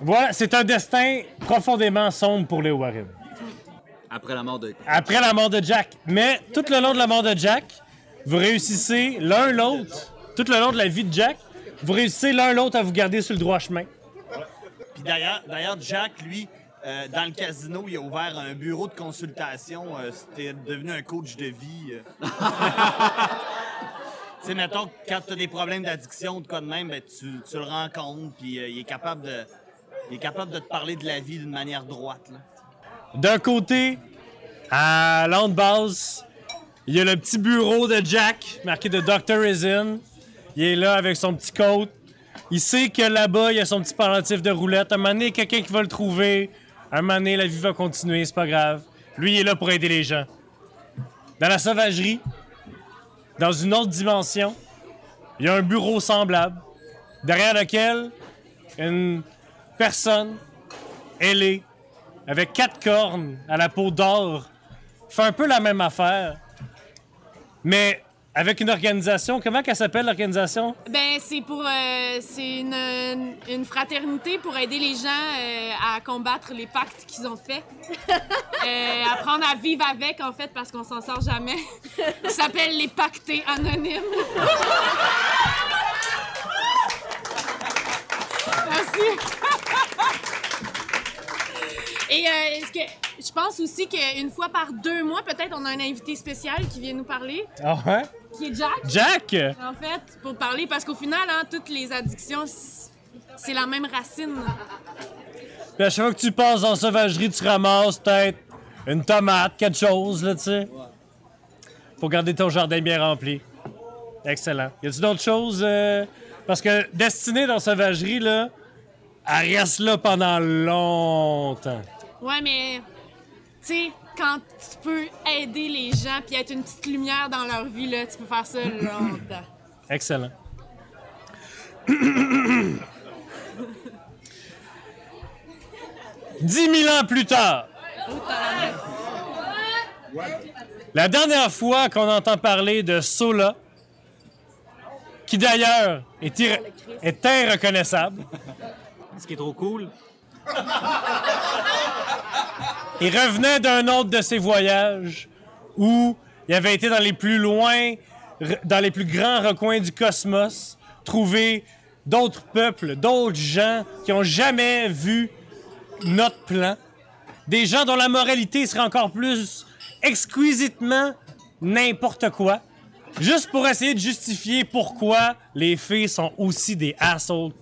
voilà, c'est un destin profondément sombre pour les Warren. Après la mort de. Après la mort de Jack. Mais tout le long de la mort de Jack, vous réussissez l'un l'autre, tout le long de la vie de Jack, vous réussissez l'un l'autre à vous garder sur le droit chemin. Puis d'ailleurs, d'ailleurs, Jack, lui, euh, dans le casino, il a ouvert un bureau de consultation. euh, C'était devenu un coach de vie. euh. tu sais, mettons, quand tu as des problèmes d'addiction ou de quoi de même, ben, tu, tu le rencontres, puis euh, il, est capable de, il est capable de te parler de la vie d'une manière droite. D'un côté, à Landbase, il y a le petit bureau de Jack, marqué de Dr. Resin. Il est là avec son petit coat. Il sait que là-bas, il y a son petit pendentif de roulette. Un moment donné, quelqu'un qui va le trouver. Un moment donné, la vie va continuer, c'est pas grave. Lui, il est là pour aider les gens. Dans la sauvagerie, dans une autre dimension, il y a un bureau semblable, derrière lequel une personne ailée avec quatre cornes à la peau d'or, fait un peu la même affaire, mais avec une organisation. Comment qu'elle s'appelle l'organisation? Ben, c'est pour. euh, c'est une, une fraternité pour aider les gens euh, à combattre les pactes qu'ils ont faits. Euh, apprendre à vivre avec, en fait, parce qu'on s'en sort jamais. Ça s'appelle les pactés anonymes. Merci. Et euh, est-ce que. Je pense aussi qu'une fois par deux mois, peut-être, on a un invité spécial qui vient nous parler, Ah ouais? qui est Jack. Jack! En fait, pour parler, parce qu'au final, hein, toutes les addictions, c'est la même racine. Puis à chaque fois que tu passes en sauvagerie, tu ramasses peut-être une tomate, quelque chose, là, tu sais. Pour garder ton jardin bien rempli. Excellent. Y a-tu d'autres choses? euh, Parce que destinée dans sauvagerie, là, elle reste là pendant longtemps. Ouais, mais, tu sais, quand tu peux aider les gens puis être une petite lumière dans leur vie, là, tu peux faire ça longtemps. Excellent. Dix mille ans plus tard, la dernière fois qu'on entend parler de Sola, qui d'ailleurs est, est irreconnaissable, Ce qui est trop cool. Il revenait d'un autre de ses voyages où il avait été dans les plus loin dans les plus grands recoins du cosmos, trouver d'autres peuples, d'autres gens qui ont jamais vu notre plan. Des gens dont la moralité serait encore plus exquisitement n'importe quoi. Juste pour essayer de justifier pourquoi les fées sont aussi des assholes.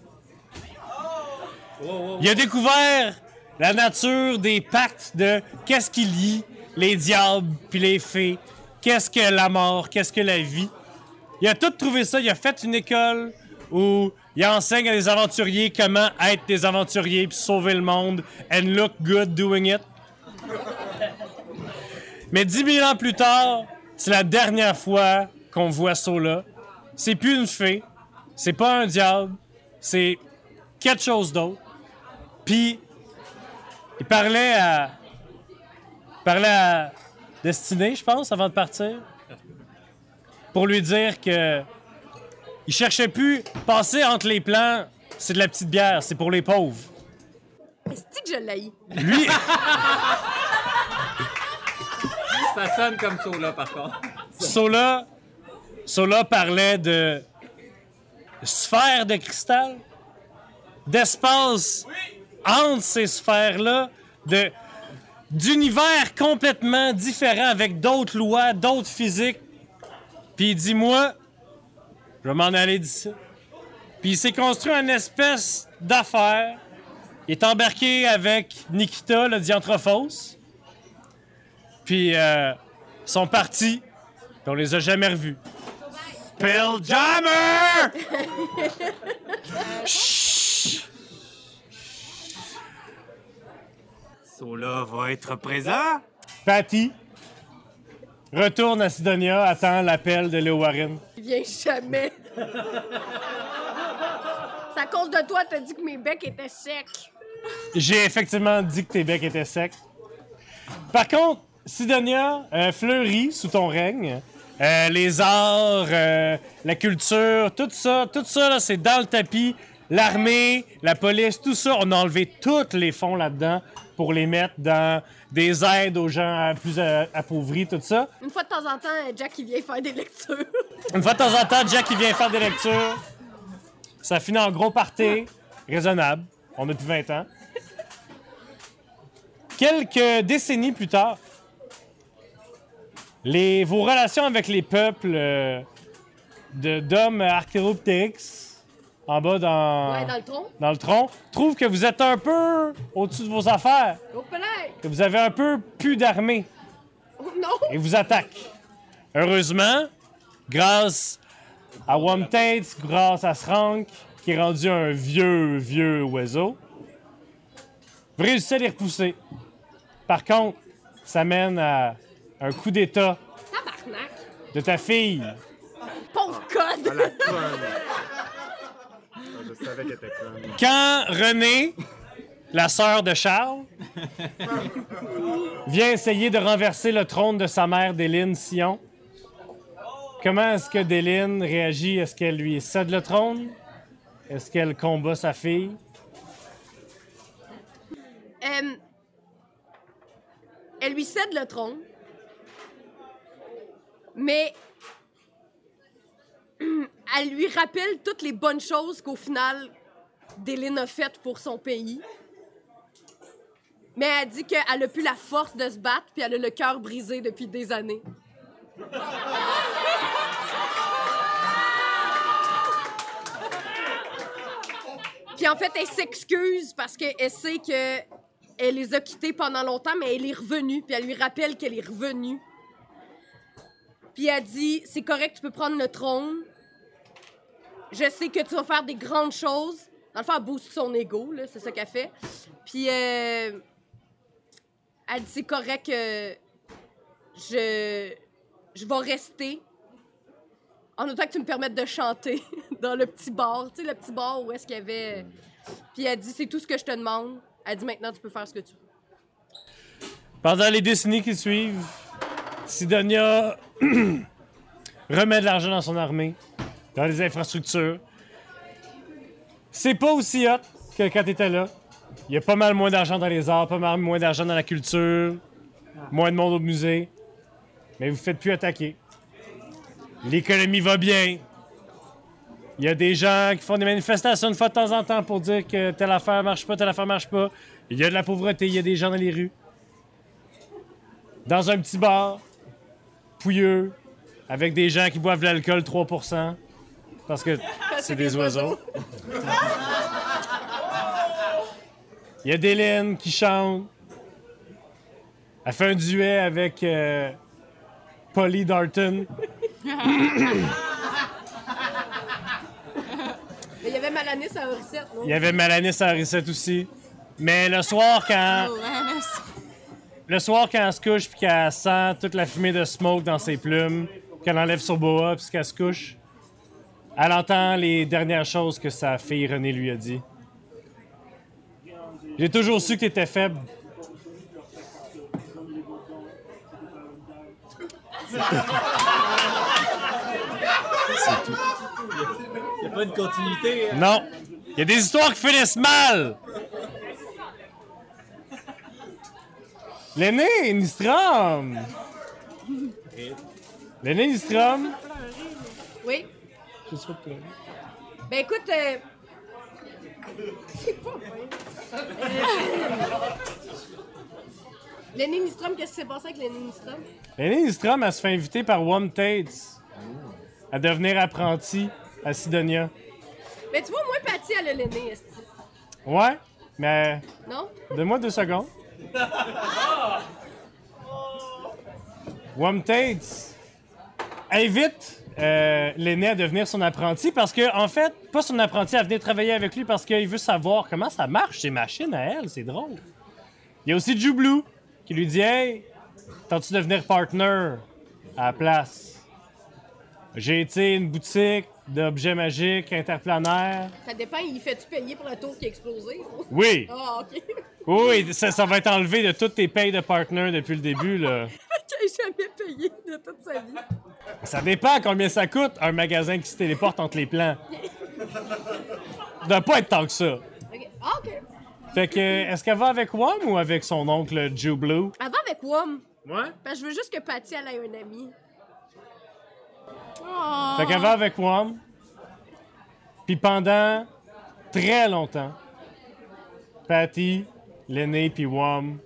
Il a découvert la nature des pactes de qu'est-ce qui lie les diables puis les fées, qu'est-ce que la mort, qu'est-ce que la vie? Il a tout trouvé ça. Il a fait une école où il enseigne à des aventuriers comment être des aventuriers puis sauver le monde and look good doing it. Mais dix mille ans plus tard, c'est la dernière fois qu'on voit Sola. C'est plus une fée, c'est pas un diable, c'est quelque chose d'autre. Puis il parlait à il parlait à Destinée, je pense, avant de partir, pour lui dire que il cherchait plus passer entre les plans. C'est de la petite bière, c'est pour les pauvres. Est-ce que je l'ai? Lui, Ça sonne comme là, par contre. Sola, Sola parlait de sphères de cristal, d'espace entre ces sphères-là, de d'univers complètement différents avec d'autres lois, d'autres physiques. Puis il dit moi, je vais m'en aller d'ici. Puis il s'est construit une espèce d'affaire. Il est embarqué avec Nikita, le Diantrophos. Puis euh, ils sont partis. Puis on les a jamais revus. Spelljammer! Sola va être présent? Patty retourne à Sidonia, attend l'appel de Léo Warren. Il vient jamais. C'est à cause de toi, t'as dit que mes becs étaient secs. J'ai effectivement dit que tes becs étaient secs. Par contre, Sidonia euh, fleurit sous ton règne. Euh, les arts, euh, la culture, tout ça, tout ça, là, c'est dans le tapis. L'armée, la police, tout ça, on a enlevé tous les fonds là-dedans pour les mettre dans des aides aux gens plus euh, appauvris, tout ça. Une fois de temps en temps, Jack il vient faire des lectures. Une fois de temps en temps, Jack il vient faire des lectures. Ça finit en gros party, raisonnable. On a depuis 20 ans. Quelques décennies plus tard, les, vos relations avec les peuples euh, de- d'hommes Archaeopteryx, en bas dans, Ouais, dans le tronc. dans le tronc, trouvent que vous êtes un peu au-dessus de vos affaires, Au que vous avez un peu plus d'armée Oh, non. et vous attaque. Heureusement, grâce à Womtate, grâce à Srank, qui est rendu un vieux, vieux oiseau, vous réussissez à les repousser. Par contre, ça mène à un coup d'état Tabarnak. de ta fille. Pauvre code. À la conne. Ah, Je savais qu'elle était conne. Quand René, la sœur de Charles, vient essayer de renverser le trône de sa mère, Déline Sion, comment est-ce que Déline réagit? Est-ce qu'elle lui cède le trône? Est-ce qu'elle combat sa fille? Euh, elle lui cède le trône. Mais elle lui rappelle toutes les bonnes choses qu'au final, Déline a faites pour son pays. Mais elle dit qu'elle a plus la force de se battre, puis elle a le cœur brisé depuis des années. Puis en fait, elle s'excuse parce qu'elle sait que elle les a quittés pendant longtemps, mais elle est revenue. Puis elle lui rappelle qu'elle est revenue. Puis elle dit C'est correct, tu peux prendre le trône. Je sais que tu vas faire des grandes choses. Dans le fond, elle booste son ego, c'est ça qu'elle fait. Puis euh, elle dit C'est correct que je, je vais rester. En autant que tu me permettes de chanter dans le petit bar, tu sais, le petit bar où est-ce qu'il y avait. Puis elle dit C'est tout ce que je te demande. Elle dit Maintenant, tu peux faire ce que tu veux. Pendant les décennies qui suivent, Sidonia remet de l'argent dans son armée, dans les infrastructures. C'est pas aussi hot que quand t'étais là. Il y a pas mal moins d'argent dans les arts, pas mal moins d'argent dans la culture, moins de monde au musée. Mais vous faites plus attaquer. L'économie va bien. Il y a des gens qui font des manifestations une fois de temps en temps pour dire que telle affaire marche pas, telle affaire marche pas. Il y a de la pauvreté, il y a des gens dans les rues. Dans un petit bar, pouilleux, avec des gens qui boivent de l'alcool 3%, parce que c'est des oiseaux. Il y a Déline qui chante. Elle fait un duet avec euh, Polly Darton. Il y avait Malanis à Orissette, non? Il y avait Malanis à Reset aussi. Mais le soir, quand, le soir, quand elle se couche puis qu'elle sent toute la fumée de smoke dans ses plumes, qu'elle enlève son boa puis qu'elle se couche, elle entend les dernières choses que sa fille Renée lui a dit. J'ai toujours su que t'étais faible. Il a pas une continuité. hein? Non. Il y a des histoires qui finissent mal. L'aîné, Nistrom. L'aîné, Nistrom? Oui. Ben écoute, euh... c'est pas. Euh, Lenny Nistrom, qu'est-ce qui s'est passé avec Lenny Nistrom? L'aîné, Nistrom, elle se fait inviter par Wom Tates à devenir apprenti à Sidonia. Ben tu vois, moi, Patty, elle a le nez, esti. Ouais, mais Non? donne-moi deux secondes. Wom Tates invite euh, l'aîné à devenir son apprenti parce que, en fait, pas son apprenti à venir travailler avec lui parce qu'il veut savoir comment ça marche, ces machines à elle. C'est drôle. Il y a aussi Ju Blue qui lui dit Hey, tentes-tu de devenir partner à la place? J'ai été une boutique d'objets magiques interplanaires. Ça dépend, il fait-tu payer pour la tour qui a explosé? Oui, Ah, ok. oui, ça, ça va être enlevé de toutes tes payes de partner depuis le début. Là. A jamais payé de toute sa vie. Ça dépend combien ça coûte un magasin qui se téléporte entre les plans. doit pas être tant que ça. Ok. Ah, ok. Fait que, est-ce qu'elle va avec Wom ou avec son oncle Jew Blue? Elle va avec Wom. Ouais. Parce que je veux juste que Patty, elle ait un ami. Fait qu'elle va avec Wom. Puis pendant très longtemps, Patty, l'aîné puis Wom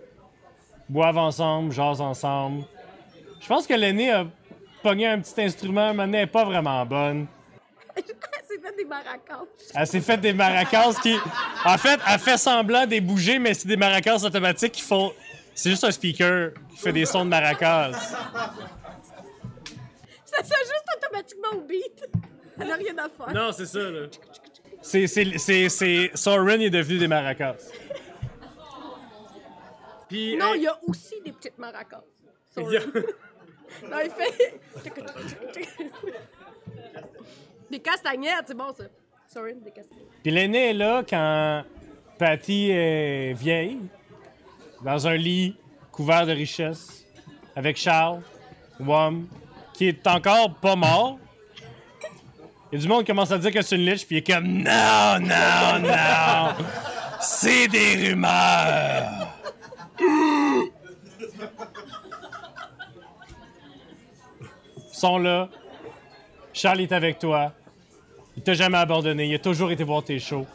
boivent ensemble, jasent ensemble. Je pense que l'aîné a pogné un petit instrument, mais elle n'est pas vraiment bonne. Elle s'est fait des maracas. Elle s'est fait des maracas qui. En fait, elle fait semblant des bouger, mais c'est des maracas automatiques qui font. C'est juste un speaker qui fait des sons de maracas. Ça s'ajuste automatiquement au beat. Elle n'a rien à faire. Non, c'est ça, là. C'est. c'est, c'est, c'est... Soren est devenu des maracas. Puis. Non, il y a aussi des petites maracas. il y a- Non, il fait. des castagnettes, c'est bon ça. Sorry, des castagnettes. Puis l'aîné est là quand Patty est vieille, dans un lit couvert de richesses, avec Charles, Wom, qui est encore pas mort. Il y a du monde commence à dire que c'est une liche, puis il est comme Non, non, non! C'est des rumeurs! Ils sont là. Charles est avec toi. Il t'a jamais abandonné. Il a toujours été voir tes shows.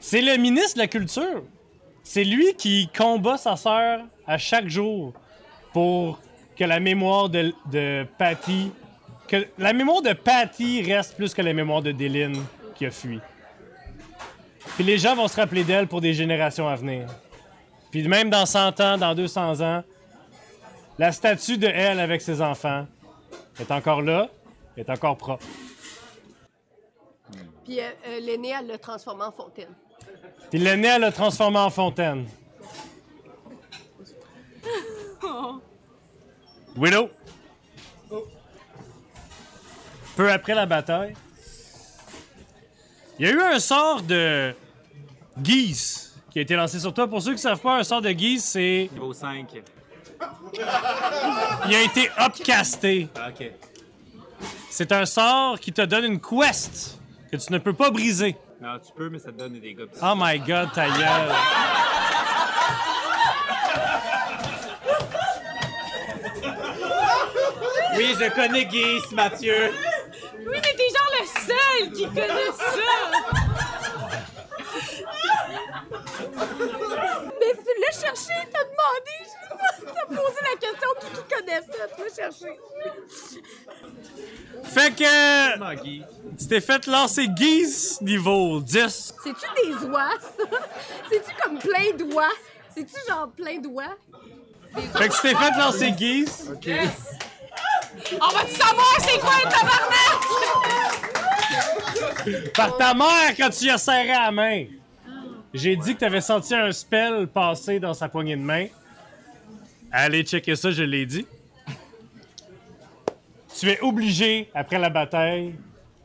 C'est le ministre de la Culture. C'est lui qui combat sa sœur à chaque jour pour que la mémoire de, de Patty... Que la mémoire de Patty reste plus que la mémoire de Déline qui a fui. Puis les gens vont se rappeler d'elle pour des générations à venir. Puis même dans 100 ans, dans 200 ans, la statue de elle avec ses enfants est encore là, est encore propre. Puis euh, euh, l'aîné, elle l'a transformé en fontaine. Puis l'aîné, elle l'a transformé en fontaine. Widow. Peu après la bataille, il y a eu un sort de guise qui a été lancé sur toi. Pour ceux qui ne savent pas, un sort de guise, c'est. Niveau 5. Il a été upcasté. Ah, ok. C'est un sort qui te donne une quest que tu ne peux pas briser. Non, tu peux, mais ça te donne des dégâts. Oh my god, ta gueule. Oui, je connais Guise, Mathieu. Oui, mais t'es genre le seul qui connaît ça! Mais tu l'as cherché, t'as demandé, t'as posé la question qui, qui connaît ça, tu l'as cherché. Fait que tu t'es fait lancer Guise niveau 10. C'est-tu des oies, ça? C'est-tu comme plein d'oies? C'est-tu genre plein d'oies? Fait que tu t'es fait lancer Guise. On va-tu savoir c'est quoi un tabarnak? Par ta mère quand tu y as serré la main. J'ai dit que t'avais senti un spell passer dans sa poignée de main. Allez checker ça, je l'ai dit. Tu es obligé, après la bataille,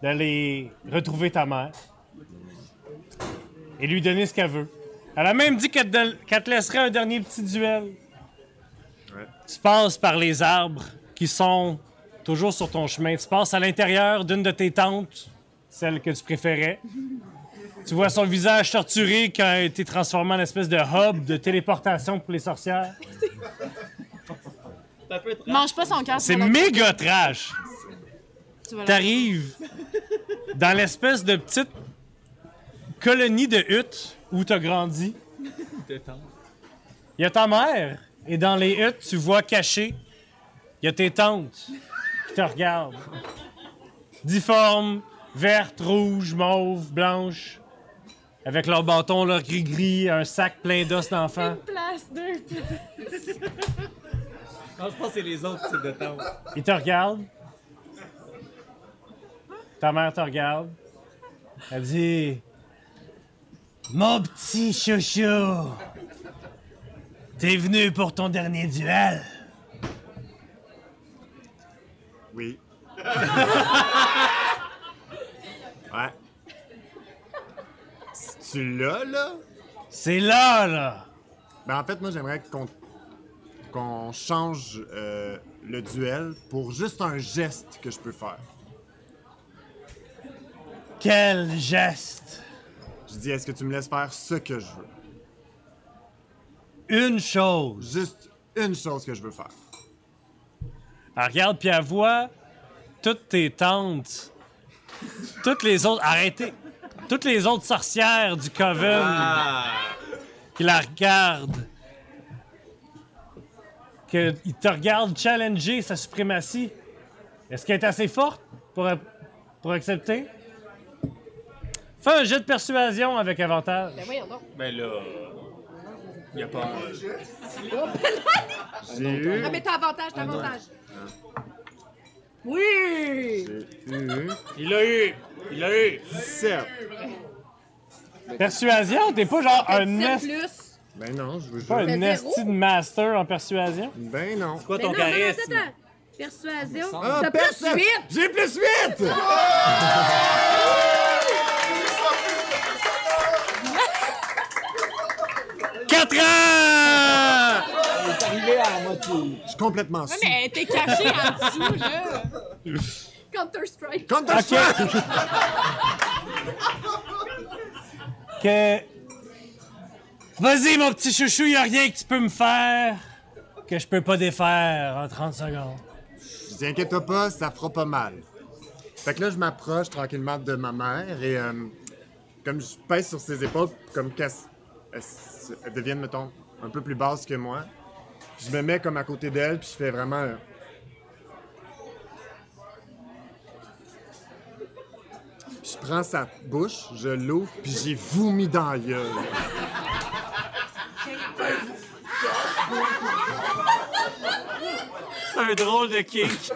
d'aller retrouver ta mère et lui donner ce qu'elle veut. Elle a même dit qu'elle te, qu'elle te laisserait un dernier petit duel. Tu passes par les arbres qui sont toujours sur ton chemin. Tu passes à l'intérieur d'une de tes tentes, celle que tu préférais. Tu vois son visage torturé qui a été transformé en espèce de hub de téléportation pour les sorcières. Mange pas son cœur. C'est méga trash. T'arrives dans l'espèce de petite colonie de huttes où t'as grandi. Il y a ta mère. Et dans les huttes, tu vois caché, il y a tes tantes qui te regardent. Difformes, vertes, rouges, mauves, blanches. Avec leur bâton, leur gris-gris, un sac plein d'os d'enfants. Place, deux places. Non, je pense que c'est les autres types de temps. Ils te regardent. Ta mère te regarde. Elle dit Mon petit chouchou, t'es venu pour ton dernier duel. Oui. ouais. Tu l'as, là? C'est là, là. Ben, en fait, moi, j'aimerais qu'on qu'on change euh, le duel pour juste un geste que je peux faire. Quel geste. Je dis, est-ce que tu me laisses faire ce que je veux? Une chose. Juste une chose que je veux faire. Elle regarde puis elle voit toutes tes tantes, toutes les autres. Arrêtez! Toutes les autres sorcières du Coven qui la regardent. Que, ils te regardent challenger sa suprématie. Est-ce qu'elle est assez forte pour, pour accepter? Fais un jet de persuasion avec avantage. Ben voyons donc. Ben là. Y a pas. J'ai eu. Ah, mais t'as avantage, t'as avantage. Oui! Eu. Il l'a eu! Il l'a eu! 17. Persuasion? T'es pas genre un 17 nest, plus. Ben non, je veux pas un nasty de master en persuasion? Ben non. Quoi Mais ton charisme? Persuasion. Ah, T'as plus personne- 8! J'ai plus 8! Quatre ans! Je suis complètement sous. Mais elle était cachée en dessous, là. Counter-Strike. Counter Ok. Strike! que. Vas-y, mon petit chouchou, y a rien que tu peux me faire que je peux pas défaire en 30 secondes. Je dis, inquiète pas, ça fera pas mal. Fait que là, je m'approche tranquillement de ma mère et euh, comme je pèse sur ses épaules, comme qu'elle s- elle s- elle devienne, mettons, un peu plus basse que moi, je me mets comme à côté d'elle puis je fais vraiment. euh, Puis je prends sa bouche, je l'ouvre, puis j'ai vomi dans la gueule. C'est un drôle de kick.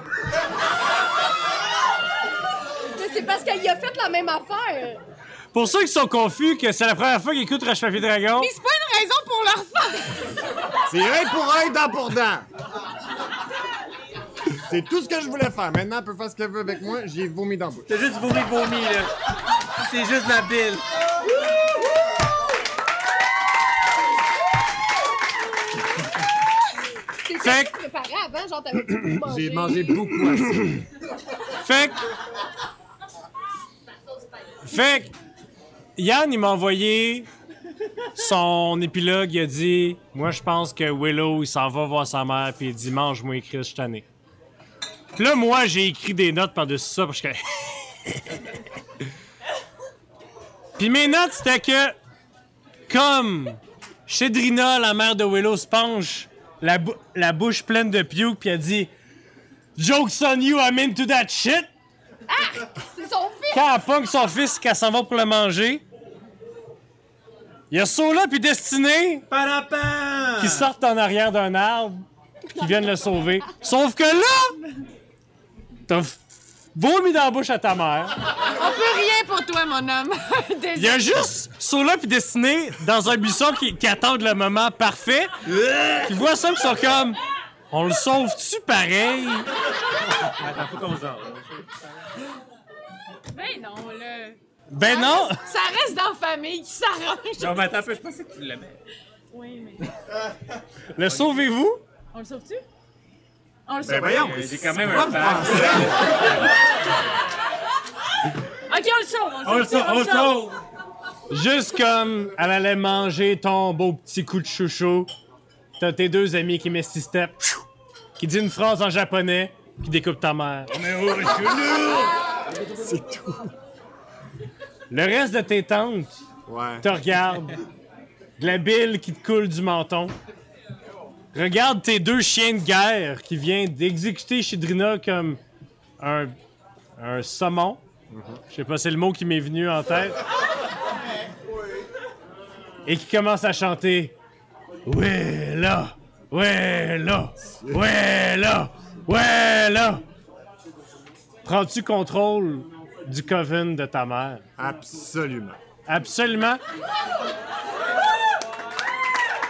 Mais C'est parce qu'elle y a fait la même affaire. Pour ceux qui sont confus que c'est la première fois qu'ils écoutent Roche Papier Dragon, Mais c'est pas pour leur faire. C'est un pour un, dent pour dent. C'est tout ce que je voulais faire. Maintenant, elle peut faire ce qu'elle veut avec moi. J'ai vomi dans la bouche. T'as juste vomi vomi, là. C'est juste la bile. Fait que- avant, genre t'avais mangé. J'ai mangé beaucoup assez. fait que. Fait que. Yann, il m'a envoyé son épilogue. Il a dit Moi, je pense que Willow, il s'en va voir sa mère, puis il dit Mange-moi, Chris, je tanné. Puis là, moi, j'ai écrit des notes par-dessus ça, parce que... Puis mes notes, c'était que, comme chez Drina, la mère de Willow se penche, la, bou- la bouche pleine de puke, puis elle dit « Joke's on you, I'm into that shit! » C'est son fils! Quand elle pogne son fils, qu'elle s'en va pour le manger, il y a Sola puis Destiné qui sortent en arrière d'un arbre, qui viennent le sauver. Sauf que là, t'as vomi dans la bouche à ta mère. On peut rien pour toi, mon homme. Il y a juste Sola puis Destiné dans un buisson qui, qui attendent le moment parfait. Qui voient ça, pis sont comme. On le sauve-tu pareil? Attends, faut qu'on. Ben non, là. Ben non! Ça reste dans la famille qui s'arrange. Non, mais attends un peu, je pensais que tu l'aimais. Oui, mais. Le sauvez-vous? On le sauve-tu? On le Ben sauve. voyons. Euh, J'ai quand même un fan. Ok, on le sauve. On On le le sauve. sauve, on le sauve! Juste comme elle allait manger ton beau petit coup de chouchou, t'as tes deux amis qui mettent six steps, qui dit une phrase en japonais, qui découpe ta mère. C'est tout. Le reste de tes tantes Ouais. te regardent, de la bile qui te coule du menton. Regarde tes deux chiens de guerre qui viennent d'exécuter Shidrina comme un, un saumon. Je sais pas, c'est le mot qui m'est venu en tête. Et qui commence à chanter Ouais là, ouais là, ouais là, ouais là. Prends-tu contrôle du coven de ta mère? Absolument. Absolument.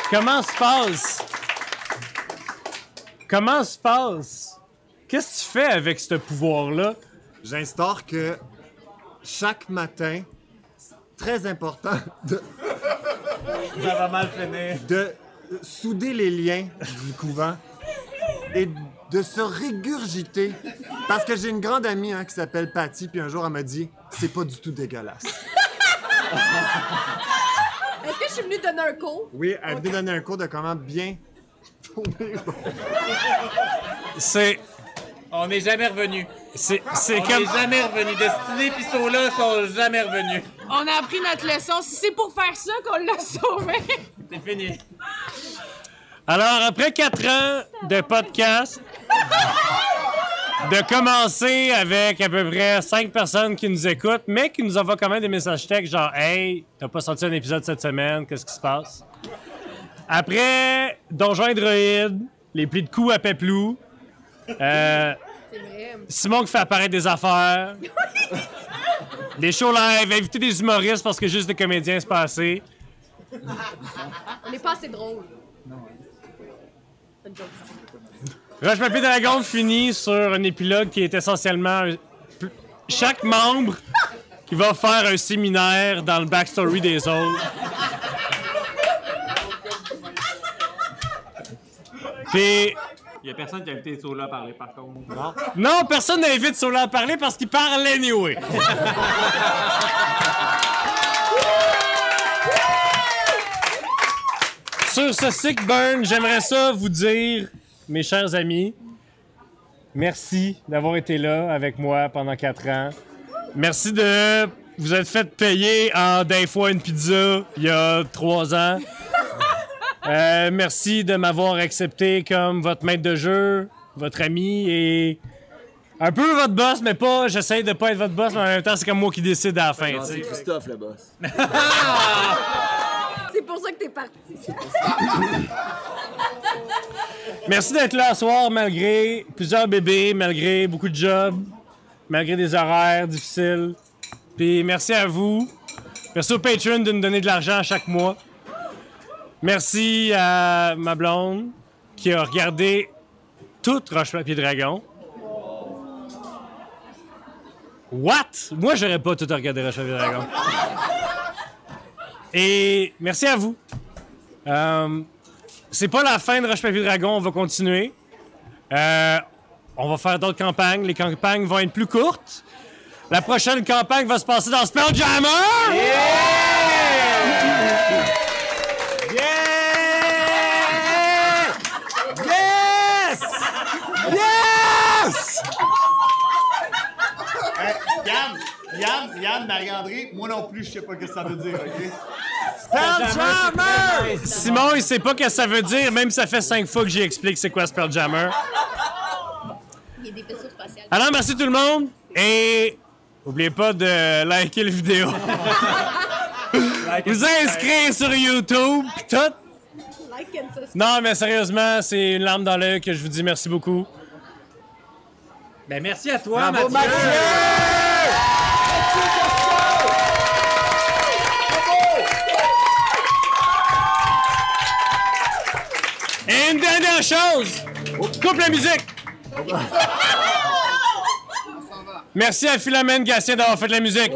Comment se passe? Comment se passe? Qu'est-ce que tu fais avec ce pouvoir-là? J'instaure que chaque matin, c'est très important de, Ça va mal finir. de souder les liens du couvent et de se régurgiter. Parce que j'ai une grande amie hein, qui s'appelle Patty, puis un jour elle m'a dit c'est pas du tout dégueulasse. Est-ce que je suis venue donner un cours? Oui, elle venait donner un cours de comment bien tourner. C'est. On n'est jamais revenu. C'est, c'est On comme. n'est jamais revenu. Destiné pis Sola sont jamais revenus. On a appris notre leçon. Si c'est pour faire ça qu'on l'a sauvé. C'est fini. Alors, après quatre ans de podcast, de commencer avec à peu près cinq personnes qui nous écoutent, mais qui nous envoient quand même des messages textes genre Hey, t'as pas sorti un épisode cette semaine, qu'est-ce qui se passe? Après Donjon et Droïde, les plis de coups à Peplou, euh, Simon qui fait apparaître des affaires, des shows live, inviter des humoristes parce que juste des comédiens se passer. On n'est pas assez drôle. Roche Papier Dragon finit sur un épilogue qui est essentiellement chaque membre qui va faire un séminaire dans le backstory des autres. Puis, Il y a personne qui a invité Sola à parler, par contre. Non. non, personne n'invite Sola à parler parce qu'il parle anyway. Sur ce sick burn, j'aimerais ça vous dire, mes chers amis, merci d'avoir été là avec moi pendant quatre ans. Merci de vous être fait payer en d'un fois une pizza il y a trois ans. Euh, merci de m'avoir accepté comme votre maître de jeu, votre ami et un peu votre boss, mais pas. J'essaie de pas être votre boss, mais en même temps, c'est comme moi qui décide à la fin. C'est Christophe, le boss. Ça que t'es parti. Merci d'être là ce soir, malgré plusieurs bébés, malgré beaucoup de jobs, malgré des horaires difficiles. Puis merci à vous. Merci au Patreon de nous donner de l'argent chaque mois. Merci à ma blonde qui a regardé toute Roche Papier Dragon. What? Moi, j'aurais pas tout regardé Roche Papier Dragon. Et merci à vous. Euh, c'est pas la fin de Roche Papier Dragon, on va continuer. Euh, on va faire d'autres campagnes. Les campagnes vont être plus courtes. La prochaine campagne va se passer dans Spelljammer! Yes! Yann, Yann, Marie-André, moi non plus, je sais pas ce que ça veut dire, ok? Simon, il sait pas ce que ça veut dire, même ça fait cinq fois que j'explique c'est quoi Spelljammer. Il y a des vaisseaux. Alors, merci tout le monde. Et n'oubliez pas de liker la vidéo. Vous inscrire sur YouTube, pis tout. Non, mais sérieusement, c'est une larme dans l'œil que je vous dis merci beaucoup. Ben, merci à toi, Bravo, Mathieu. Mathieu! Et une dernière chose! Coupe la musique! Merci à Philomène Gatien d'avoir fait de la musique.